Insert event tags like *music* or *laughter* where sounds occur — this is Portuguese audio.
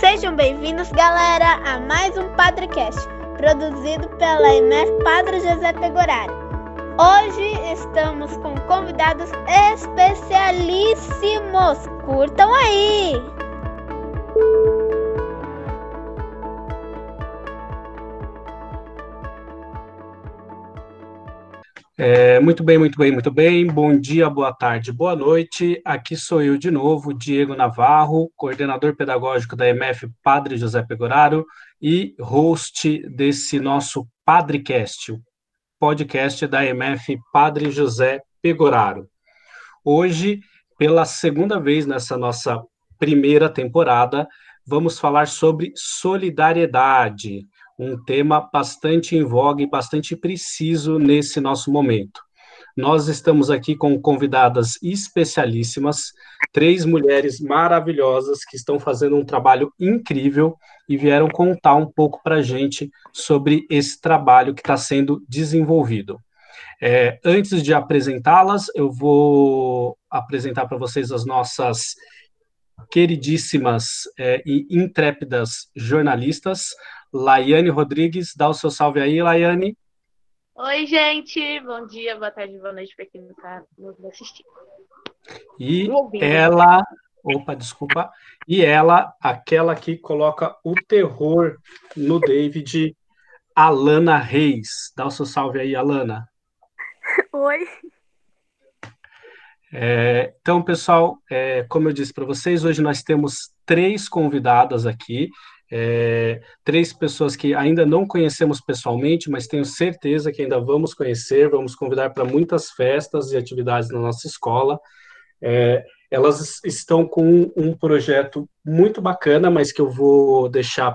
Sejam bem-vindos, galera, a mais um Padrecast, produzido pela MF Padre José Pegorari. Hoje estamos com convidados especialíssimos. Curtam aí! É, muito bem, muito bem, muito bem. Bom dia, boa tarde, boa noite. Aqui sou eu de novo, Diego Navarro, coordenador pedagógico da MF Padre José Pegoraro e host desse nosso Padrecast, o podcast da MF Padre José Pegoraro. Hoje, pela segunda vez nessa nossa primeira temporada, vamos falar sobre solidariedade um tema bastante em voga e bastante preciso nesse nosso momento. Nós estamos aqui com convidadas especialíssimas, três mulheres maravilhosas que estão fazendo um trabalho incrível e vieram contar um pouco para a gente sobre esse trabalho que está sendo desenvolvido. É, antes de apresentá-las, eu vou apresentar para vocês as nossas queridíssimas é, e intrépidas jornalistas. Laiane Rodrigues. Dá o seu salve aí, Laiane. Oi, gente. Bom dia, boa tarde, boa noite para quem está nos assistindo. E ela, opa, desculpa, e ela, aquela que coloca o terror no David, Alana Reis. Dá o seu salve aí, Alana. *laughs* Oi. É, então, pessoal, é, como eu disse para vocês, hoje nós temos três convidadas aqui é, três pessoas que ainda não conhecemos pessoalmente, mas tenho certeza que ainda vamos conhecer, vamos convidar para muitas festas e atividades na nossa escola. É, elas estão com um projeto muito bacana, mas que eu vou deixar